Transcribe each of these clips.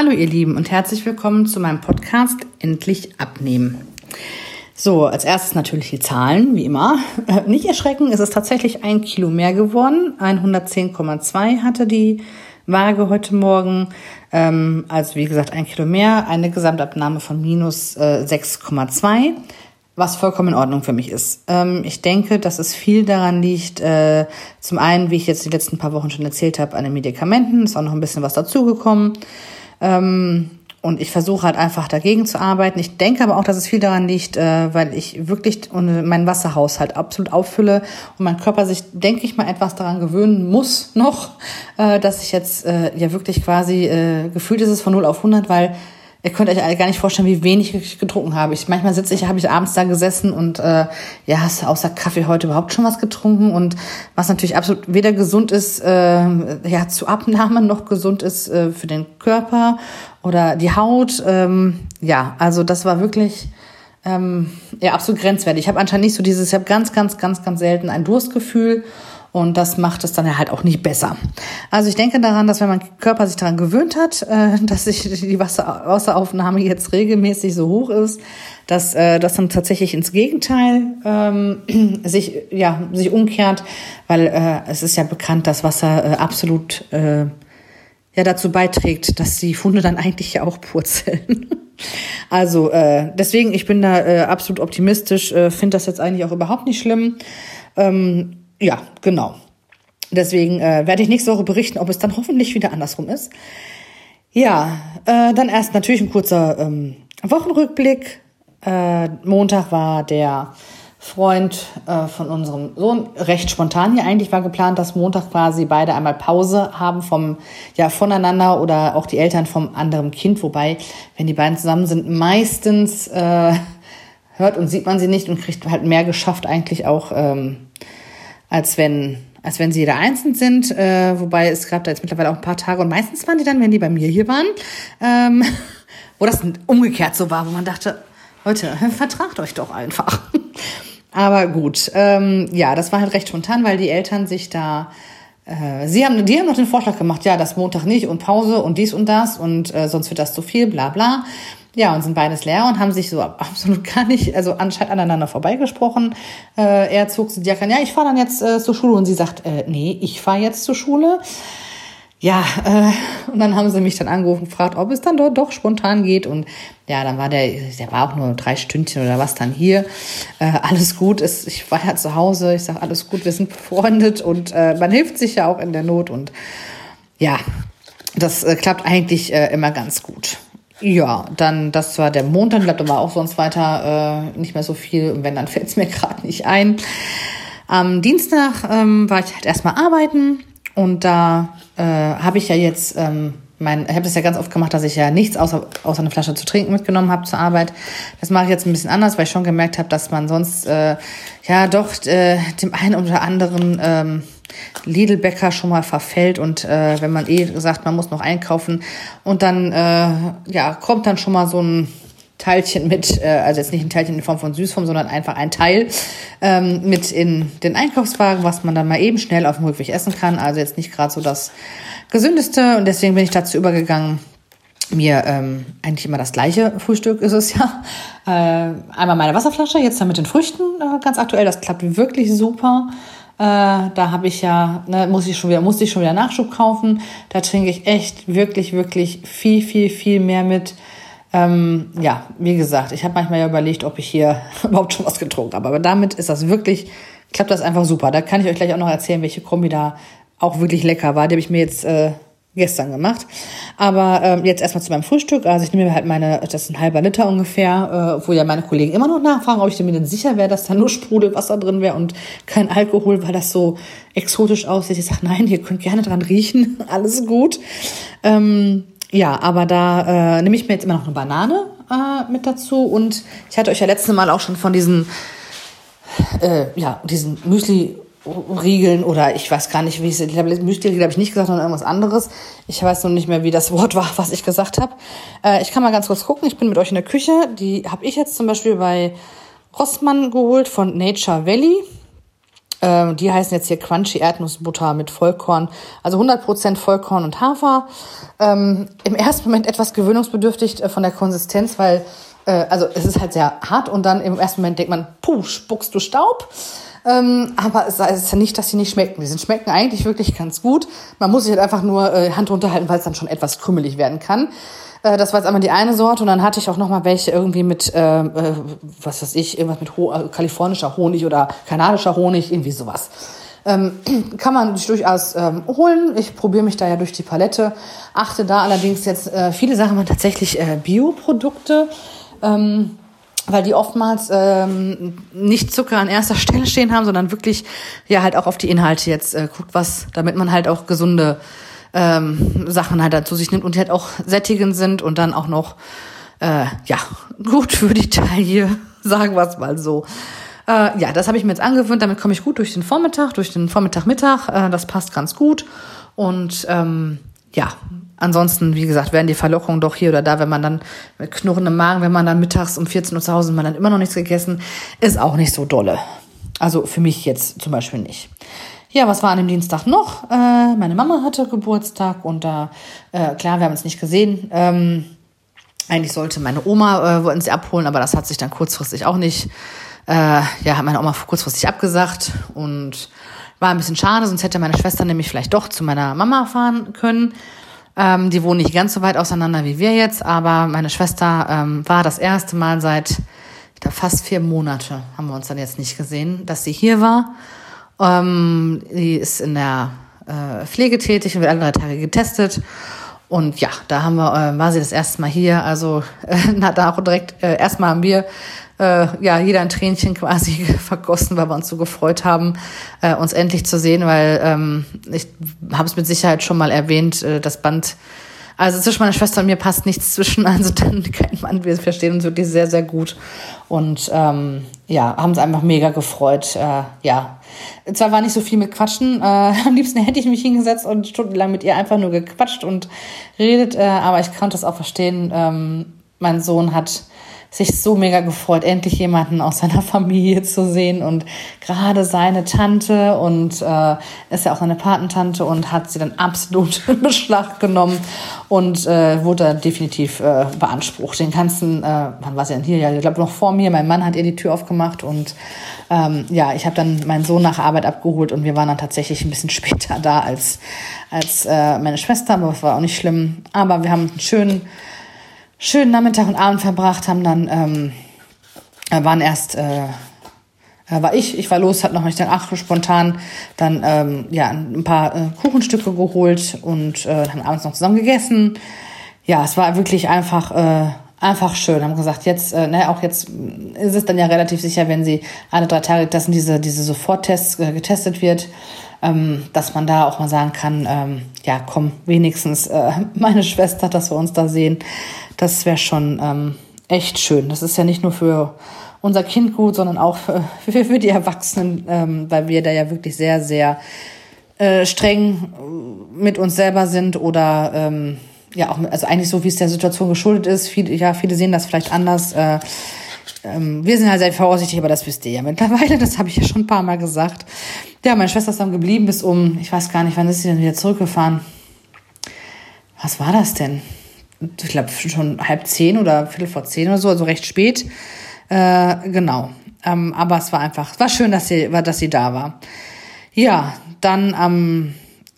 Hallo ihr Lieben und herzlich willkommen zu meinem Podcast Endlich abnehmen. So, als erstes natürlich die Zahlen, wie immer. Nicht erschrecken, es ist tatsächlich ein Kilo mehr geworden. 110,2 hatte die Waage heute Morgen. Ähm, also wie gesagt, ein Kilo mehr, eine Gesamtabnahme von minus äh, 6,2 was vollkommen in Ordnung für mich ist. Ähm, ich denke, dass es viel daran liegt, äh, zum einen, wie ich jetzt die letzten paar Wochen schon erzählt habe, an den Medikamenten, ist auch noch ein bisschen was dazugekommen. Ähm, und ich versuche halt einfach dagegen zu arbeiten. Ich denke aber auch, dass es viel daran liegt, äh, weil ich wirklich meinen Wasserhaushalt absolut auffülle und mein Körper sich, denke ich mal, etwas daran gewöhnen muss noch, äh, dass ich jetzt äh, ja wirklich quasi, äh, gefühlt ist es von 0 auf 100, weil Ihr könnt euch gar nicht vorstellen, wie wenig ich getrunken habe. Ich, manchmal sitze ich, habe ich abends da gesessen und äh, ja, hast außer Kaffee heute überhaupt schon was getrunken? Und was natürlich absolut weder gesund ist, äh, ja, zu Abnahme noch gesund ist äh, für den Körper oder die Haut. Ähm, ja, also das war wirklich ähm, ja absolut grenzwertig. Ich habe anscheinend nicht so dieses, ich habe ganz, ganz, ganz, ganz selten ein Durstgefühl und das macht es dann halt auch nicht besser. Also ich denke daran, dass wenn mein Körper sich daran gewöhnt hat, äh, dass sich die Wasser Wasseraufnahme jetzt regelmäßig so hoch ist, dass äh, das dann tatsächlich ins Gegenteil ähm, sich ja sich umkehrt, weil äh, es ist ja bekannt, dass Wasser äh, absolut äh, ja dazu beiträgt, dass die Funde dann eigentlich ja auch purzeln. Also äh, deswegen, ich bin da äh, absolut optimistisch, äh, finde das jetzt eigentlich auch überhaupt nicht schlimm. Ähm, ja, genau. Deswegen äh, werde ich nächste Woche berichten, ob es dann hoffentlich wieder andersrum ist. Ja, äh, dann erst natürlich ein kurzer ähm, Wochenrückblick. Äh, Montag war der Freund äh, von unserem Sohn recht spontan hier eigentlich war geplant, dass Montag quasi beide einmal Pause haben vom ja voneinander oder auch die Eltern vom anderen Kind, wobei wenn die beiden zusammen sind, meistens äh, hört und sieht man sie nicht und kriegt halt mehr geschafft eigentlich auch ähm, als wenn, als wenn sie jeder einzeln sind. Äh, wobei es gab da jetzt mittlerweile auch ein paar Tage und meistens waren die dann, wenn die bei mir hier waren, ähm, wo das umgekehrt so war, wo man dachte, Leute, vertragt euch doch einfach. Aber gut, ähm, ja, das war halt recht spontan, weil die Eltern sich da äh, Sie haben, die haben noch den Vorschlag gemacht, ja, das Montag nicht und Pause und dies und das und äh, sonst wird das zu viel, bla bla. Ja, und sind beides Lehrer und haben sich so absolut gar nicht, also anscheinend aneinander vorbeigesprochen. Äh, er zog zu Diakan, ja, ich fahre dann jetzt äh, zur Schule und sie sagt, äh, nee, ich fahre jetzt zur Schule. Ja, äh, und dann haben sie mich dann angerufen, gefragt, ob es dann dort doch spontan geht. Und ja, dann war der, der war auch nur drei Stündchen oder was dann hier. Äh, alles gut, ist, ich war ja zu Hause, ich sage, alles gut, wir sind befreundet und äh, man hilft sich ja auch in der Not. Und ja, das äh, klappt eigentlich äh, immer ganz gut. Ja, dann, das war der Montag, bleibt aber auch sonst weiter äh, nicht mehr so viel. Und wenn, dann fällt es mir gerade nicht ein. Am Dienstag ähm, war ich halt erstmal arbeiten und da äh, habe ich ja jetzt ähm, mein, ich habe das ja ganz oft gemacht, dass ich ja nichts außer, außer eine Flasche zu trinken mitgenommen habe zur Arbeit. Das mache ich jetzt ein bisschen anders, weil ich schon gemerkt habe, dass man sonst äh, ja doch äh, dem einen oder anderen ähm, Lidl-Bäcker schon mal verfällt und äh, wenn man eh sagt, man muss noch einkaufen und dann äh, ja kommt dann schon mal so ein Teilchen mit, äh, also jetzt nicht ein Teilchen in Form von Süßform, sondern einfach ein Teil ähm, mit in den Einkaufswagen, was man dann mal eben schnell auf dem Rückweg essen kann. Also jetzt nicht gerade so das gesündeste und deswegen bin ich dazu übergegangen, mir ähm, eigentlich immer das gleiche Frühstück ist es ja. Äh, einmal meine Wasserflasche, jetzt dann mit den Früchten äh, ganz aktuell. Das klappt wirklich super. Äh, da habe ich ja, ne, muss ich schon wieder, musste ich schon wieder Nachschub kaufen. Da trinke ich echt wirklich, wirklich viel, viel, viel mehr mit. Ähm, ja, wie gesagt, ich habe manchmal ja überlegt, ob ich hier überhaupt schon was getrunken habe. Aber damit ist das wirklich, klappt das einfach super. Da kann ich euch gleich auch noch erzählen, welche Kombi da auch wirklich lecker war. Die habe ich mir jetzt äh, gestern gemacht. Aber ähm, jetzt erstmal zu meinem Frühstück. Also ich nehme mir halt meine, das ist ein halber Liter ungefähr, äh, wo ja meine Kollegen immer noch nachfragen, ob ich mir denn sicher wäre, dass da nur Sprudelwasser drin wäre und kein Alkohol, weil das so exotisch aussieht. Ich sage, nein, ihr könnt gerne dran riechen, alles gut. Ähm, ja, aber da äh, nehme ich mir jetzt immer noch eine Banane äh, mit dazu. Und ich hatte euch ja letztes Mal auch schon von diesen, äh, ja, diesen Müsli Riegeln oder ich weiß gar nicht, wie es, ich glaube, Müsli habe ich nicht gesagt, sondern irgendwas anderes. Ich weiß noch nicht mehr, wie das Wort war, was ich gesagt habe. Äh, ich kann mal ganz kurz gucken. Ich bin mit euch in der Küche. Die habe ich jetzt zum Beispiel bei Rossmann geholt von Nature Valley. Äh, die heißen jetzt hier Crunchy Erdnussbutter mit Vollkorn, also 100% Vollkorn und Hafer. Ähm, Im ersten Moment etwas gewöhnungsbedürftig äh, von der Konsistenz, weil äh, also es ist halt sehr hart und dann im ersten Moment denkt man, puh, spuckst du Staub. Ähm, aber es heißt ja nicht, dass sie nicht schmecken. Die schmecken eigentlich wirklich ganz gut. Man muss sich halt einfach nur äh, Hand runterhalten, weil es dann schon etwas krümelig werden kann. Äh, das war jetzt einmal die eine Sorte und dann hatte ich auch noch mal welche irgendwie mit, äh, äh, was weiß ich, irgendwas mit Ho äh, kalifornischer Honig oder kanadischer Honig, irgendwie sowas. Ähm, kann man sich durchaus ähm, holen. Ich probiere mich da ja durch die Palette. Achte da allerdings jetzt, äh, viele Sachen waren tatsächlich äh, Bioprodukte. Ähm, weil die oftmals ähm, nicht Zucker an erster Stelle stehen haben, sondern wirklich ja halt auch auf die Inhalte jetzt äh, guckt, was, damit man halt auch gesunde ähm, Sachen halt dazu sich nimmt und die halt auch sättigend sind und dann auch noch äh, ja gut für die Taille, sagen wir es mal so. Äh, ja, das habe ich mir jetzt angewöhnt. Damit komme ich gut durch den Vormittag, durch den Vormittag-Mittag. Äh, das passt ganz gut. Und ähm, ja, ansonsten, wie gesagt, werden die Verlockungen doch hier oder da, wenn man dann mit knurrendem Magen, wenn man dann mittags um 14 Uhr zu Hause ist, man dann immer noch nichts gegessen, ist auch nicht so dolle. Also für mich jetzt zum Beispiel nicht. Ja, was war an dem Dienstag noch? Äh, meine Mama hatte Geburtstag und da, äh, klar, wir haben uns nicht gesehen. Ähm, eigentlich sollte meine Oma, äh, wollten sie abholen, aber das hat sich dann kurzfristig auch nicht, äh, ja, hat meine Oma kurzfristig abgesagt und war ein bisschen schade, sonst hätte meine Schwester nämlich vielleicht doch zu meiner Mama fahren können. Ähm, die wohnen nicht ganz so weit auseinander wie wir jetzt, aber meine Schwester ähm, war das erste Mal seit glaube, fast vier Monate haben wir uns dann jetzt nicht gesehen, dass sie hier war. Ähm, die ist in der äh, Pflege tätig und wird alle drei Tage getestet. Und ja, da haben wir, äh, war sie das erste Mal hier. Also äh, na, da auch direkt äh, erstmal haben wir äh, ja jeder ein Tränchen quasi vergossen, weil wir uns so gefreut haben, äh, uns endlich zu sehen, weil ähm, ich habe es mit Sicherheit schon mal erwähnt, äh, das Band also zwischen meiner Schwester und mir passt nichts zwischen, also dann kein Mann, wir verstehen uns wirklich sehr, sehr gut. Und ähm, ja, haben uns einfach mega gefreut. Äh, ja, zwar war nicht so viel mit Quatschen, äh, am liebsten hätte ich mich hingesetzt und stundenlang mit ihr einfach nur gequatscht und redet, äh, aber ich konnte es auch verstehen. Ähm, mein Sohn hat sich so mega gefreut, endlich jemanden aus seiner Familie zu sehen und gerade seine Tante und äh, ist ja auch seine Patentante und hat sie dann absolut in Beschlag genommen und äh, wurde definitiv äh, beansprucht. Den ganzen, äh, wann war sie denn hier? Ja, ich glaube noch vor mir. Mein Mann hat ihr die Tür aufgemacht und ähm, ja, ich habe dann meinen Sohn nach Arbeit abgeholt und wir waren dann tatsächlich ein bisschen später da als als äh, meine Schwester, aber das war auch nicht schlimm. Aber wir haben einen schönen schönen Nachmittag und Abend verbracht, haben dann, ähm, äh, waren erst, äh, äh, war ich, ich war los, hat noch nicht dann ach, spontan dann ähm, ja ein paar äh, Kuchenstücke geholt und äh, haben abends noch zusammen gegessen. Ja, es war wirklich einfach äh, einfach schön. Haben gesagt, jetzt, äh, ne, auch jetzt ist es dann ja relativ sicher, wenn sie alle drei Tage, dass diese diese Soforttests äh, getestet wird, ähm, dass man da auch mal sagen kann, ähm, ja, komm, wenigstens äh, meine Schwester, dass wir uns da sehen. Das wäre schon ähm, echt schön. Das ist ja nicht nur für unser Kind gut, sondern auch für, für die Erwachsenen, ähm, weil wir da ja wirklich sehr, sehr äh, streng mit uns selber sind oder ähm, ja auch also eigentlich so wie es der Situation geschuldet ist. Viele, ja, viele sehen das vielleicht anders. Äh, ähm, wir sind halt sehr vorsichtig, aber das wisst ihr ja mittlerweile. Das habe ich ja schon ein paar Mal gesagt. Ja, meine Schwester ist dann geblieben bis um, ich weiß gar nicht, wann ist sie denn wieder zurückgefahren? Was war das denn? Ich glaube, schon halb zehn oder viertel vor zehn oder so, also recht spät. Äh, genau. Ähm, aber es war einfach, war schön, dass sie, dass sie da war. Ja, dann am,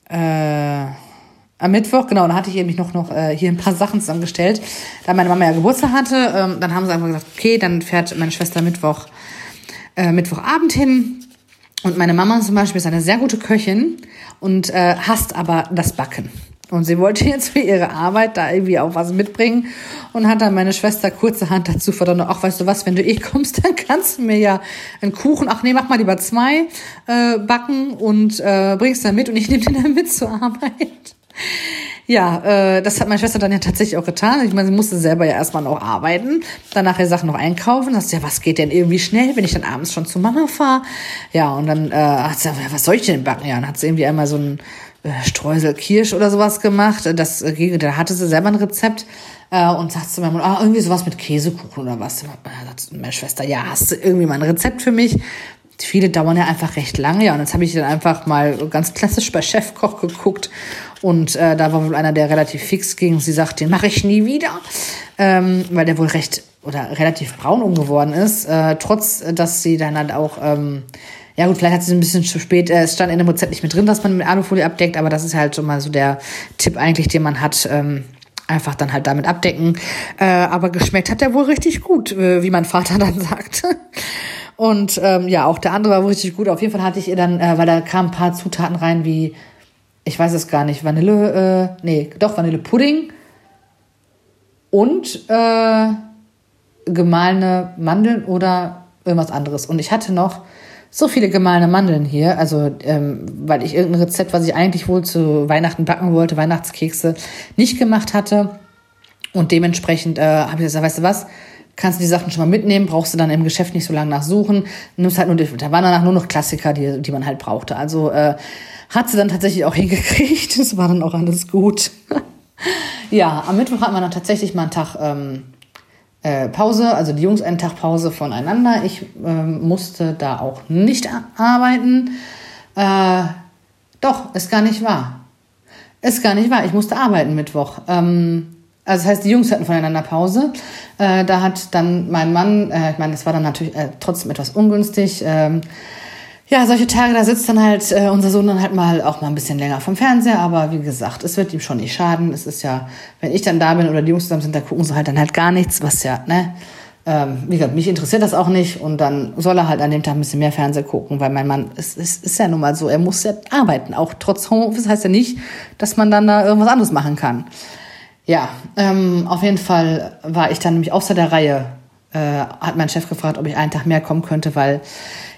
äh, am Mittwoch, genau, da hatte ich eben noch, noch äh, hier ein paar Sachen zusammengestellt. Da meine Mama ja Geburtstag hatte, ähm, dann haben sie einfach gesagt, okay, dann fährt meine Schwester Mittwoch, äh, Mittwochabend hin. Und meine Mama zum Beispiel ist eine sehr gute Köchin und äh, hasst aber das Backen. Und sie wollte jetzt für ihre Arbeit da irgendwie auch was mitbringen und hat dann meine Schwester kurzerhand dazu verdonnert, ach, weißt du was, wenn du eh kommst, dann kannst du mir ja einen Kuchen, ach nee, mach mal lieber zwei, äh, backen und äh, bringst dann mit und ich nehme den dann mit zur Arbeit. Ja, äh, das hat meine Schwester dann ja tatsächlich auch getan. Ich meine, sie musste selber ja erstmal noch arbeiten, dann nachher Sachen noch einkaufen. Das ist ja, was geht denn irgendwie schnell, wenn ich dann abends schon zu Mama fahre? Ja, und dann äh, hat sie gesagt, was soll ich denn backen? Ja, dann hat sie irgendwie einmal so ein äh, Streusel Kirsch oder sowas gemacht. Das, äh, da hatte sie selber ein Rezept äh, und sagt zu meiner Mutter, ah, irgendwie sowas mit Käsekuchen oder was. Sagt meine Schwester, ja, hast du irgendwie mal ein Rezept für mich? viele dauern ja einfach recht lange. Ja, und jetzt habe ich dann einfach mal ganz klassisch bei Chefkoch geguckt. Und äh, da war wohl einer, der relativ fix ging. Sie sagt, den mache ich nie wieder. Ähm, weil der wohl recht oder relativ braun umgeworden ist. Äh, trotz, dass sie dann halt auch... Ähm, ja gut, vielleicht hat sie ein bisschen zu spät, äh, es stand in dem Rezept nicht mit drin, dass man mit Alufolie abdeckt, aber das ist halt schon mal so der Tipp eigentlich, den man hat. Ähm, einfach dann halt damit abdecken. Äh, aber geschmeckt hat der wohl richtig gut, äh, wie mein Vater dann sagt. Und ähm, ja, auch der andere war wohl richtig gut. Auf jeden Fall hatte ich ihr dann, äh, weil da kamen ein paar Zutaten rein wie, ich weiß es gar nicht, Vanille, äh, nee, doch Vanillepudding und äh, gemahlene Mandeln oder irgendwas anderes. Und ich hatte noch so viele gemahlene Mandeln hier, also ähm, weil ich irgendein Rezept, was ich eigentlich wohl zu Weihnachten backen wollte, Weihnachtskekse, nicht gemacht hatte. Und dementsprechend äh, habe ich gesagt, weißt du was, kannst du die Sachen schon mal mitnehmen, brauchst du dann im Geschäft nicht so lange nachsuchen. Nimmst halt nur, da waren danach nur noch Klassiker, die, die man halt brauchte. Also äh, hat sie dann tatsächlich auch hingekriegt. Das war dann auch alles gut. ja, am Mittwoch hatten wir dann tatsächlich mal einen Tag ähm, äh, Pause, also die Jungs einen Tag Pause voneinander. Ich ähm, musste da auch nicht arbeiten. Äh, doch, ist gar nicht wahr. Ist gar nicht wahr. Ich musste arbeiten Mittwoch. Ähm, also das heißt, die Jungs hatten voneinander Pause. Äh, da hat dann mein Mann, äh, ich meine, das war dann natürlich äh, trotzdem etwas ungünstig. Ähm, ja, solche Tage, da sitzt dann halt äh, unser Sohn dann halt mal auch mal ein bisschen länger vom Fernseher, aber wie gesagt, es wird ihm schon nicht schaden. Es ist ja, wenn ich dann da bin oder die Jungs zusammen sind, da gucken sie halt dann halt gar nichts, was ja, ne? Ähm, wie gesagt, mich interessiert das auch nicht und dann soll er halt an dem Tag ein bisschen mehr Fernsehen gucken, weil mein Mann, es, es ist ja nun mal so, er muss ja arbeiten, auch trotz Homeoffice heißt ja nicht, dass man dann da irgendwas anderes machen kann. Ja, ähm, auf jeden Fall war ich dann nämlich außer der Reihe, äh, hat mein Chef gefragt, ob ich einen Tag mehr kommen könnte, weil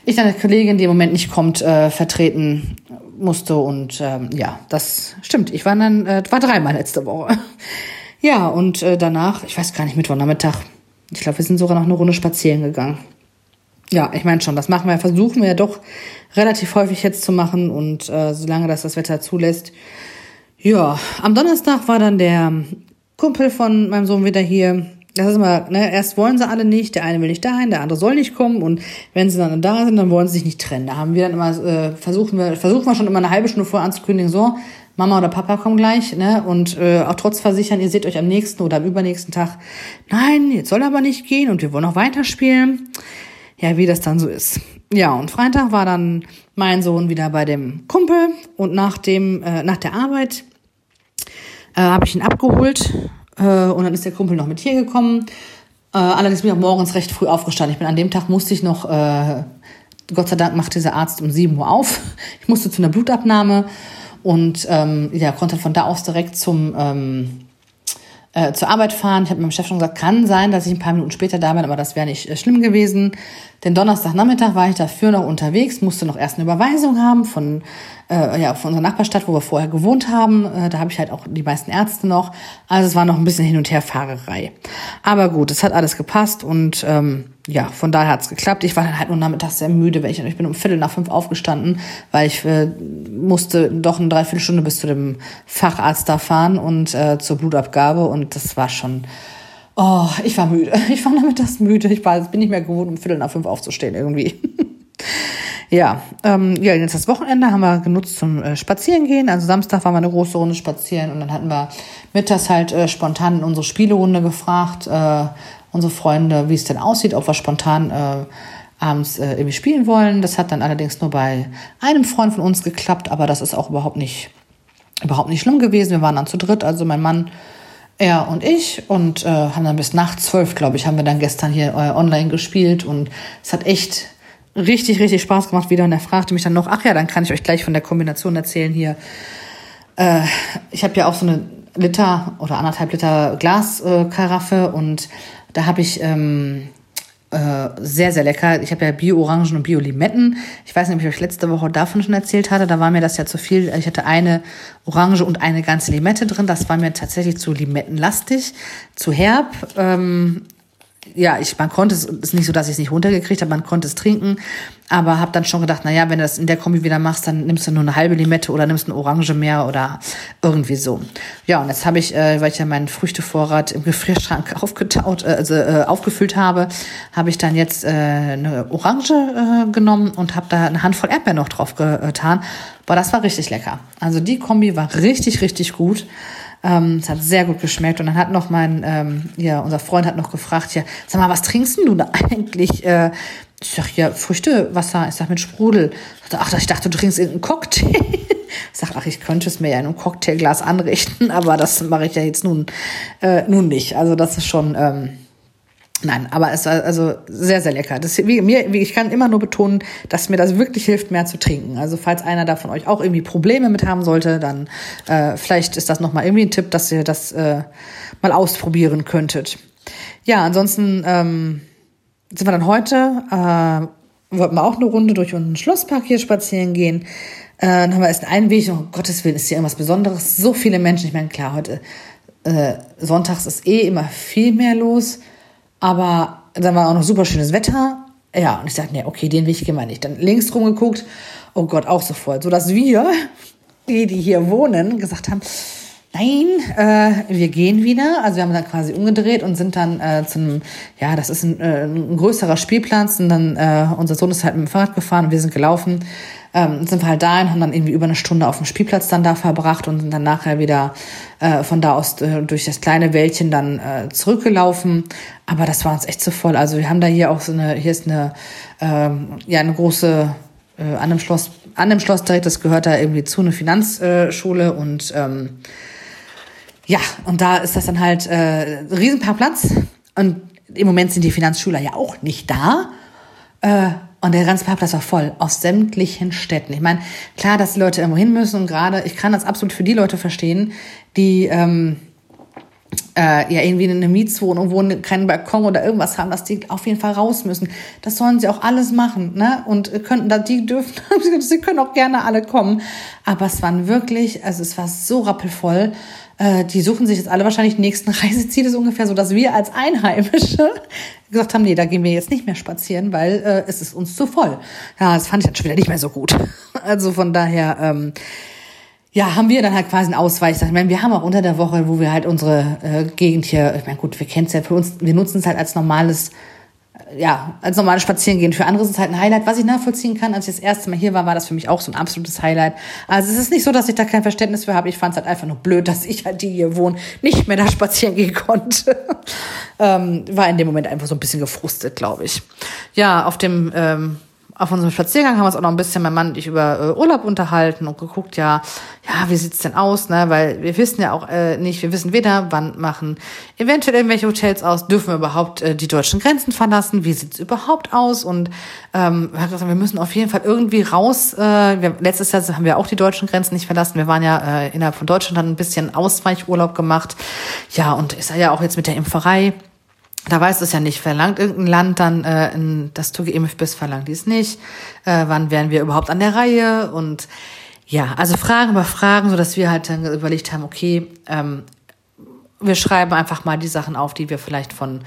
ich eine Kollegin, die im Moment nicht kommt, äh, vertreten musste. Und ähm, ja, das stimmt. Ich war dann, äh, war dreimal letzte Woche. ja, und äh, danach, ich weiß gar nicht, Mittwochnachmittag, ich glaube, wir sind sogar noch eine Runde spazieren gegangen. Ja, ich meine schon, das machen wir, versuchen wir ja doch relativ häufig jetzt zu machen und äh, solange das das Wetter zulässt. Ja, am Donnerstag war dann der Kumpel von meinem Sohn wieder hier. Das ist immer, ne, erst wollen sie alle nicht, der eine will nicht dahin, der andere soll nicht kommen und wenn sie dann da sind, dann wollen sie sich nicht trennen. Da haben wir dann immer, äh, versuchen wir, versuchen wir schon immer eine halbe Stunde vorher anzukündigen, so, Mama oder Papa kommen gleich, ne, und äh, auch trotz versichern, ihr seht euch am nächsten oder am übernächsten Tag, nein, jetzt soll aber nicht gehen und wir wollen noch weiterspielen. Ja, wie das dann so ist. Ja, und Freitag war dann mein Sohn wieder bei dem Kumpel und nach dem, äh, nach der Arbeit äh, habe ich ihn abgeholt äh, und dann ist der Kumpel noch mit hier gekommen. Äh, allerdings bin ich auch morgens recht früh aufgestanden. Ich bin an dem Tag musste ich noch, äh, Gott sei Dank macht dieser Arzt um 7 Uhr auf. Ich musste zu einer Blutabnahme und ähm, ja, konnte von da aus direkt zum ähm, äh, zur Arbeit fahren. Ich habe meinem Chef schon gesagt, kann sein, dass ich ein paar Minuten später da bin, aber das wäre nicht äh, schlimm gewesen. Denn Donnerstagnachmittag war ich dafür noch unterwegs, musste noch erst eine Überweisung haben von, äh, ja, von unserer Nachbarstadt, wo wir vorher gewohnt haben. Äh, da habe ich halt auch die meisten Ärzte noch. Also es war noch ein bisschen Hin- und Herfahrerei. Aber gut, es hat alles gepasst und ähm, ja, von daher hat's geklappt. Ich war dann halt nur nachmittags sehr müde, weil ich, ich bin um Viertel nach fünf aufgestanden, weil ich äh, musste doch eine Dreiviertelstunde bis zu dem Facharzt da fahren und äh, zur Blutabgabe und das war schon, oh, ich war müde. Ich war nachmittags müde. Ich war, bin nicht mehr gewohnt, um Viertel nach fünf aufzustehen irgendwie. ja, ähm, ja, jetzt das Wochenende haben wir genutzt zum äh, Spazierengehen. Also Samstag waren wir eine große Runde spazieren und dann hatten wir mittags halt äh, spontan in unsere Spielerunde gefragt, äh, unsere Freunde, wie es denn aussieht, ob wir spontan äh, abends äh, irgendwie spielen wollen. Das hat dann allerdings nur bei einem Freund von uns geklappt, aber das ist auch überhaupt nicht, überhaupt nicht schlimm gewesen. Wir waren dann zu dritt, also mein Mann, er und ich und äh, haben dann bis nachts zwölf, glaube ich, haben wir dann gestern hier äh, online gespielt und es hat echt richtig, richtig Spaß gemacht wieder und er fragte mich dann noch, ach ja, dann kann ich euch gleich von der Kombination erzählen hier. Äh, ich habe ja auch so eine Liter oder anderthalb Liter Glaskaraffe äh, und da habe ich ähm, äh, sehr, sehr lecker. Ich habe ja Bio-Orangen und Bio-Limetten. Ich weiß nicht, ob ich euch letzte Woche davon schon erzählt hatte. Da war mir das ja zu viel. Ich hatte eine Orange und eine ganze Limette drin. Das war mir tatsächlich zu limettenlastig, zu herb. Ähm, ja, ich, man konnte es, ist nicht so, dass ich es nicht runtergekriegt habe, man konnte es trinken, aber habe dann schon gedacht, na ja, wenn du das in der Kombi wieder machst, dann nimmst du nur eine halbe Limette oder nimmst eine Orange mehr oder irgendwie so. Ja, und jetzt habe ich, äh, weil ich ja meinen Früchtevorrat im Gefrierschrank aufgetaut, äh, also äh, aufgefüllt habe, habe ich dann jetzt äh, eine Orange äh, genommen und habe da eine Handvoll Erdbeeren noch drauf getan. Boah, das war richtig lecker. Also die Kombi war richtig, richtig gut. Ähm, es hat sehr gut geschmeckt. Und dann hat noch mein, ähm, ja, unser Freund hat noch gefragt, ja, sag mal, was trinkst du da eigentlich? Äh, ich sag, ja, Früchtewasser. Ich sag, mit Sprudel. Ach, ich dachte, du trinkst irgendeinen Cocktail. Ich sag, ach, ich könnte es mir ja in einem Cocktailglas anrichten, aber das mache ich ja jetzt nun, äh, nun nicht. Also das ist schon, ähm, Nein, aber es war also sehr, sehr lecker. Das, wie, mir, wie, ich kann immer nur betonen, dass mir das wirklich hilft, mehr zu trinken. Also falls einer da von euch auch irgendwie Probleme mit haben sollte, dann äh, vielleicht ist das nochmal irgendwie ein Tipp, dass ihr das äh, mal ausprobieren könntet. Ja, ansonsten ähm, sind wir dann heute, äh, wollten wir auch eine Runde durch unseren Schlosspark hier spazieren gehen. Äh, dann haben wir erst einen Weg, um Gottes Willen, ist hier irgendwas Besonderes. So viele Menschen, ich meine, klar, heute äh, sonntags ist eh immer viel mehr los. Aber dann war auch noch super schönes Wetter. Ja, und ich dachte, nee, okay, den Weg gehen wir nicht. Dann links rum geguckt, oh Gott, auch so voll. Sodass wir, die, die hier wohnen, gesagt haben, nein, äh, wir gehen wieder. Also wir haben dann quasi umgedreht und sind dann äh, zum, ja, das ist ein, äh, ein größerer Spielplatz. Und dann, äh, unser Sohn ist halt mit dem Fahrrad gefahren und wir sind gelaufen ähm, sind wir halt da und haben dann irgendwie über eine Stunde auf dem Spielplatz dann da verbracht und sind dann nachher wieder äh, von da aus äh, durch das kleine Wäldchen dann äh, zurückgelaufen. Aber das war uns echt zu voll. Also wir haben da hier auch so eine, hier ist eine, ähm, ja, eine große, äh, an dem Schloss, an dem Schloss direkt, das gehört da irgendwie zu, eine Finanzschule und ähm, ja, und da ist das dann halt äh, Riesenpaarplatz. Und im Moment sind die Finanzschüler ja auch nicht da. Äh, und der ganze Parkplatz war voll, aus sämtlichen Städten. Ich meine, klar, dass die Leute irgendwo hin müssen und gerade, ich kann das absolut für die Leute verstehen, die ähm, äh, ja irgendwie in einer Mietswohnung wohnen, keinen Balkon oder irgendwas haben, dass die auf jeden Fall raus müssen. Das sollen sie auch alles machen, ne? Und könnten da, die dürfen, sie können auch gerne alle kommen. Aber es waren wirklich, also es war so rappelvoll. Äh, die suchen sich jetzt alle wahrscheinlich nächsten Reiseziele so ungefähr, so dass wir als Einheimische gesagt haben, nee, da gehen wir jetzt nicht mehr spazieren, weil äh, es ist uns zu voll. Ja, das fand ich dann schon wieder nicht mehr so gut. Also von daher, ähm, ja, haben wir dann halt quasi einen Ausweich. Ich meine, wir haben auch unter der Woche, wo wir halt unsere äh, Gegend hier, ich meine, gut, wir kennen es ja für uns, wir nutzen es halt als normales ja, als normales Spazierengehen. Für andere ist es halt ein Highlight, was ich nachvollziehen kann. Als ich das erste Mal hier war, war das für mich auch so ein absolutes Highlight. Also es ist nicht so, dass ich da kein Verständnis für habe. Ich fand es halt einfach nur blöd, dass ich halt, die hier wohnen, nicht mehr da spazieren gehen konnte. ähm, war in dem Moment einfach so ein bisschen gefrustet, glaube ich. Ja, auf dem ähm, auf unserem Spaziergang haben wir uns auch noch ein bisschen, mein Mann und ich, über äh, Urlaub unterhalten und geguckt, ja, ja, wie sieht's denn aus, ne? Weil wir wissen ja auch äh, nicht, wir wissen weder, wann machen eventuell irgendwelche Hotels aus, dürfen wir überhaupt äh, die deutschen Grenzen verlassen, wie sieht's überhaupt aus? Und ähm, wir müssen auf jeden Fall irgendwie raus. Äh, wir, letztes Jahr haben wir auch die deutschen Grenzen nicht verlassen. Wir waren ja äh, innerhalb von Deutschland dann ein bisschen Ausweichurlaub gemacht. Ja, und ist ja auch jetzt mit der Impferei da weiß es ja nicht, verlangt irgendein Land dann, äh, in, dass du geimpft bist, verlangt dies nicht. Äh, wann wären wir überhaupt an der Reihe? Und ja, also Fragen über Fragen, so dass wir halt dann überlegt haben, okay, ähm, wir schreiben einfach mal die Sachen auf, die wir vielleicht von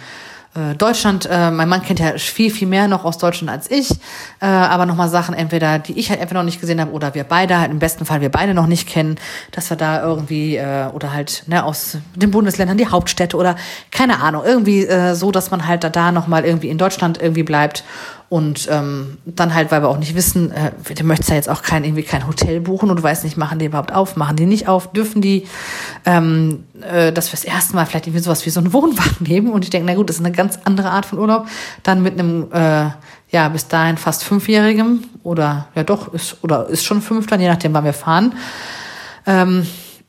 Deutschland, äh, mein Mann kennt ja viel, viel mehr noch aus Deutschland als ich, äh, aber nochmal Sachen entweder, die ich halt einfach noch nicht gesehen habe oder wir beide halt im besten Fall wir beide noch nicht kennen, dass wir da irgendwie äh, oder halt ne, aus den Bundesländern die Hauptstädte oder keine Ahnung, irgendwie äh, so, dass man halt da, da nochmal irgendwie in Deutschland irgendwie bleibt und ähm, dann halt, weil wir auch nicht wissen, äh, du möchtest ja jetzt auch kein, irgendwie kein Hotel buchen und du weißt nicht, machen die überhaupt auf, machen die nicht auf, dürfen die, ähm, äh, das erste Mal vielleicht irgendwie sowas wie so einen Wohnwagen nehmen. Und ich denke, na gut, das ist eine ganz andere Art von Urlaub. Dann mit einem, äh, ja, bis dahin fast Fünfjährigem oder ja doch, ist, oder ist schon fünf dann, je nachdem, wann wir fahren. Ähm,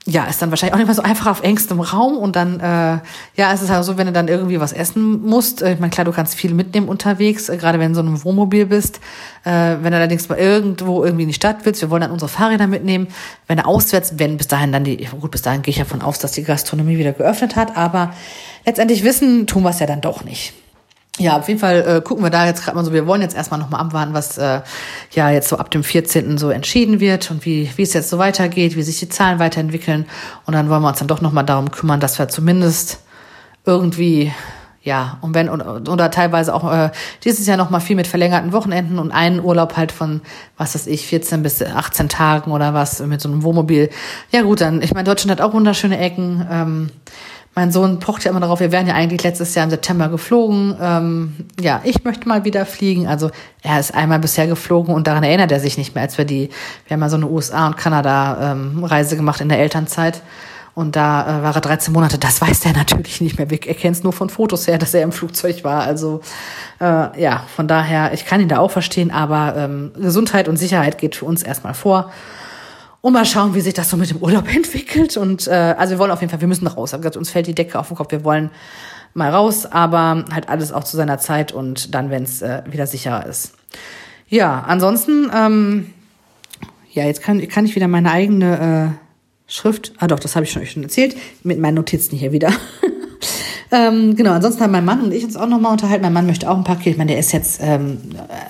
ja, ist dann wahrscheinlich auch nicht mehr so einfach auf engstem Raum und dann, äh, ja, es ist halt so, wenn du dann irgendwie was essen musst, äh, ich meine, klar, du kannst viel mitnehmen unterwegs, äh, gerade wenn du in so einem Wohnmobil bist, äh, wenn du allerdings mal irgendwo irgendwie in die Stadt willst, wir wollen dann unsere Fahrräder mitnehmen, wenn du auswärts, wenn bis dahin dann die, gut, bis dahin gehe ich ja von aus, dass die Gastronomie wieder geöffnet hat, aber letztendlich wissen, tun wir es ja dann doch nicht ja, auf jeden Fall äh, gucken wir da jetzt gerade mal so. Wir wollen jetzt erstmal nochmal abwarten, was äh, ja jetzt so ab dem 14. so entschieden wird und wie, wie es jetzt so weitergeht, wie sich die Zahlen weiterentwickeln. Und dann wollen wir uns dann doch nochmal darum kümmern, dass wir zumindest irgendwie ja, und wenn, oder, oder teilweise auch äh, dieses Jahr nochmal viel mit verlängerten Wochenenden und einen Urlaub halt von, was weiß ich, 14 bis 18 Tagen oder was mit so einem Wohnmobil. Ja gut, dann, ich meine, Deutschland hat auch wunderschöne Ecken. Ähm, mein Sohn pocht ja immer darauf, wir wären ja eigentlich letztes Jahr im September geflogen. Ähm, ja, ich möchte mal wieder fliegen. Also er ist einmal bisher geflogen und daran erinnert er sich nicht mehr, als wir die, wir haben mal so eine USA- und Kanada-Reise ähm, gemacht in der Elternzeit. Und da äh, war er 13 Monate. Das weiß er natürlich nicht mehr. Er kennt es nur von Fotos her, dass er im Flugzeug war. Also äh, ja, von daher, ich kann ihn da auch verstehen, aber ähm, Gesundheit und Sicherheit geht für uns erstmal vor. Und mal schauen, wie sich das so mit dem Urlaub entwickelt. Und äh, also wir wollen auf jeden Fall, wir müssen raus. Ich gesagt, uns fällt die Decke auf den Kopf. Wir wollen mal raus, aber halt alles auch zu seiner Zeit und dann, wenn es äh, wieder sicherer ist. Ja, ansonsten, ähm, ja, jetzt kann, kann ich wieder meine eigene äh, Schrift, ah doch, das habe ich schon euch schon erzählt, mit meinen Notizen hier wieder. Ähm, genau, ansonsten haben mein Mann und ich uns auch nochmal unterhalten. Mein Mann möchte auch ein Paket. Ich meine, der ist jetzt ähm,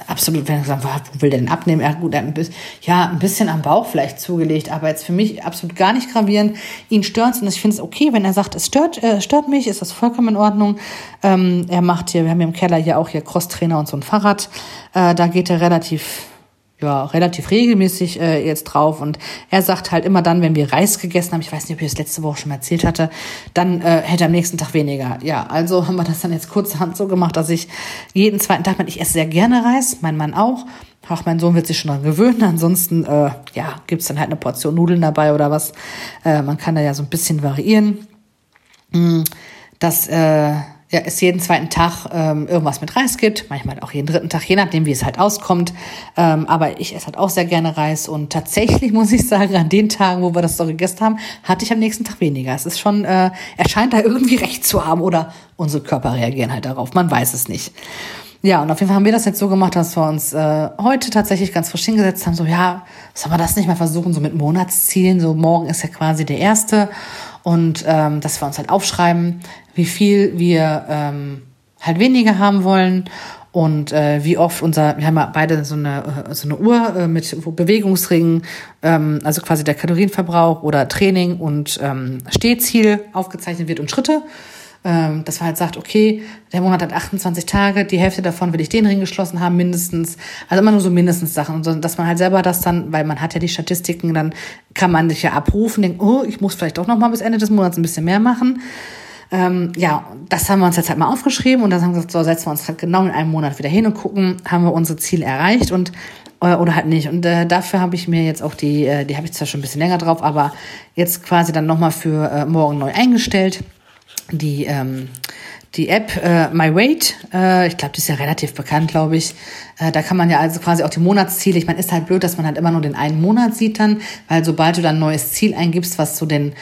absolut, wenn er sagt, wo will der denn abnehmen? Ja, gut, ein bisschen, ja, ein bisschen am Bauch vielleicht zugelegt, aber jetzt für mich absolut gar nicht gravierend. Ihn stört und ich finde es okay, wenn er sagt, es stört, äh, stört mich, ist das vollkommen in Ordnung. Ähm, er macht hier, wir haben hier im Keller hier auch hier Crosstrainer und so ein Fahrrad. Äh, da geht er relativ ja, relativ regelmäßig äh, jetzt drauf. Und er sagt halt immer dann, wenn wir Reis gegessen haben, ich weiß nicht, ob ich das letzte Woche schon mal erzählt hatte, dann äh, hätte er am nächsten Tag weniger. Ja, also haben wir das dann jetzt kurzerhand so gemacht, dass ich jeden zweiten Tag, ich esse sehr gerne Reis, mein Mann auch. Auch mein Sohn wird sich schon daran gewöhnen. Ansonsten, äh, ja, gibt's dann halt eine Portion Nudeln dabei oder was. Äh, man kann da ja so ein bisschen variieren. Mm, das, äh, ja, es jeden zweiten Tag ähm, irgendwas mit Reis gibt, manchmal auch jeden dritten Tag, je nachdem, wie es halt auskommt. Ähm, aber ich esse halt auch sehr gerne Reis und tatsächlich muss ich sagen, an den Tagen, wo wir das so gegessen haben, hatte ich am nächsten Tag weniger. Es ist schon, äh, er scheint da irgendwie recht zu haben oder unsere Körper reagieren halt darauf. Man weiß es nicht. Ja, und auf jeden Fall haben wir das jetzt so gemacht, dass wir uns äh, heute tatsächlich ganz frisch hingesetzt haben. So, ja, sollen wir das nicht mal versuchen, so mit Monatszielen? So, morgen ist ja quasi der erste. Und ähm, dass wir uns halt aufschreiben, wie viel wir ähm, halt weniger haben wollen und äh, wie oft unser, wir haben ja beide so eine, äh, so eine Uhr äh, mit Bewegungsringen, ähm, also quasi der Kalorienverbrauch oder Training und ähm, Stehziel aufgezeichnet wird und Schritte. Ähm, dass man halt sagt, okay, der Monat hat 28 Tage, die Hälfte davon will ich den Ring geschlossen haben, mindestens. Also immer nur so mindestens Sachen. Und so, dass man halt selber das dann, weil man hat ja die Statistiken, dann kann man sich ja abrufen, denken, oh, ich muss vielleicht doch noch mal bis Ende des Monats ein bisschen mehr machen. Ähm, ja, das haben wir uns jetzt halt mal aufgeschrieben und dann haben wir gesagt, so setzen wir uns halt genau in einem Monat wieder hin und gucken, haben wir unsere Ziele erreicht und äh, oder halt nicht. Und äh, dafür habe ich mir jetzt auch die, äh, die habe ich zwar schon ein bisschen länger drauf, aber jetzt quasi dann nochmal für äh, morgen neu eingestellt. Die, ähm, die App äh, My Weight, äh, ich glaube, die ist ja relativ bekannt, glaube ich. Äh, da kann man ja also quasi auch die Monatsziele. Ich meine, ist halt blöd, dass man halt immer nur den einen Monat sieht dann, weil sobald du dann ein neues Ziel eingibst, was so den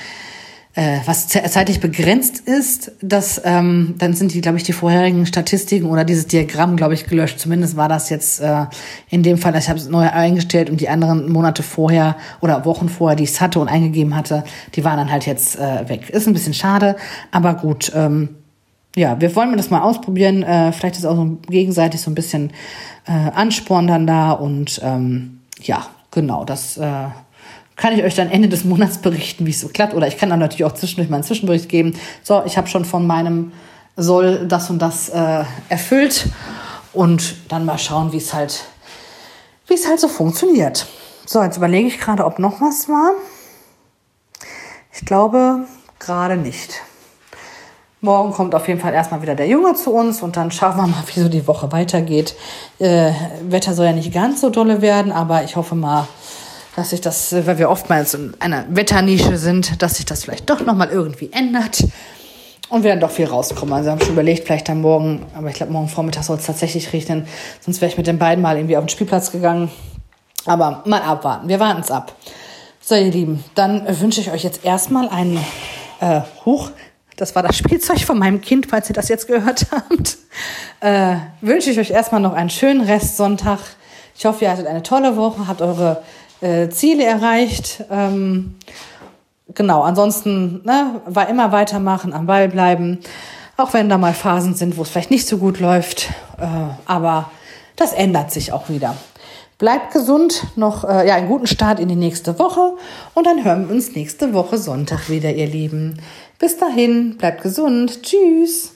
äh, was zeitlich begrenzt ist, das, ähm, dann sind die, glaube ich, die vorherigen Statistiken oder dieses Diagramm, glaube ich, gelöscht. Zumindest war das jetzt äh, in dem Fall, ich habe es neu eingestellt und die anderen Monate vorher oder Wochen vorher, die ich hatte und eingegeben hatte, die waren dann halt jetzt äh, weg. Ist ein bisschen schade, aber gut. Ähm, ja, wir wollen das mal ausprobieren. Äh, vielleicht ist auch so gegenseitig so ein bisschen äh, Ansporn dann da und ähm, ja, genau, das äh, kann ich euch dann Ende des Monats berichten, wie es so klappt. Oder ich kann dann natürlich auch zwischendurch mal einen Zwischenbericht geben. So, ich habe schon von meinem Soll das und das äh, erfüllt. Und dann mal schauen, wie es halt, es halt so funktioniert. So, jetzt überlege ich gerade, ob noch was war. Ich glaube gerade nicht. Morgen kommt auf jeden Fall erstmal wieder der Junge zu uns und dann schauen wir mal, wie so die Woche weitergeht. Äh, Wetter soll ja nicht ganz so dolle werden, aber ich hoffe mal, dass sich das, weil wir oftmals in einer Wetternische sind, dass sich das vielleicht doch nochmal irgendwie ändert und wir dann doch viel rauskommen. Also haben schon überlegt, vielleicht dann morgen, aber ich glaube, morgen Vormittag soll es tatsächlich regnen. Sonst wäre ich mit den beiden mal irgendwie auf den Spielplatz gegangen. Aber mal abwarten. Wir warten es ab. So, ihr Lieben, dann wünsche ich euch jetzt erstmal einen äh, Hoch. Das war das Spielzeug von meinem Kind, falls ihr das jetzt gehört habt. Äh, wünsche ich euch erstmal noch einen schönen Restsonntag. Ich hoffe, ihr hattet eine tolle Woche, habt eure äh, Ziele erreicht. Ähm, genau, ansonsten ne, war immer weitermachen, am Ball bleiben, auch wenn da mal Phasen sind, wo es vielleicht nicht so gut läuft. Äh, aber das ändert sich auch wieder. Bleibt gesund, noch äh, ja, einen guten Start in die nächste Woche und dann hören wir uns nächste Woche Sonntag wieder, ihr Lieben. Bis dahin, bleibt gesund. Tschüss.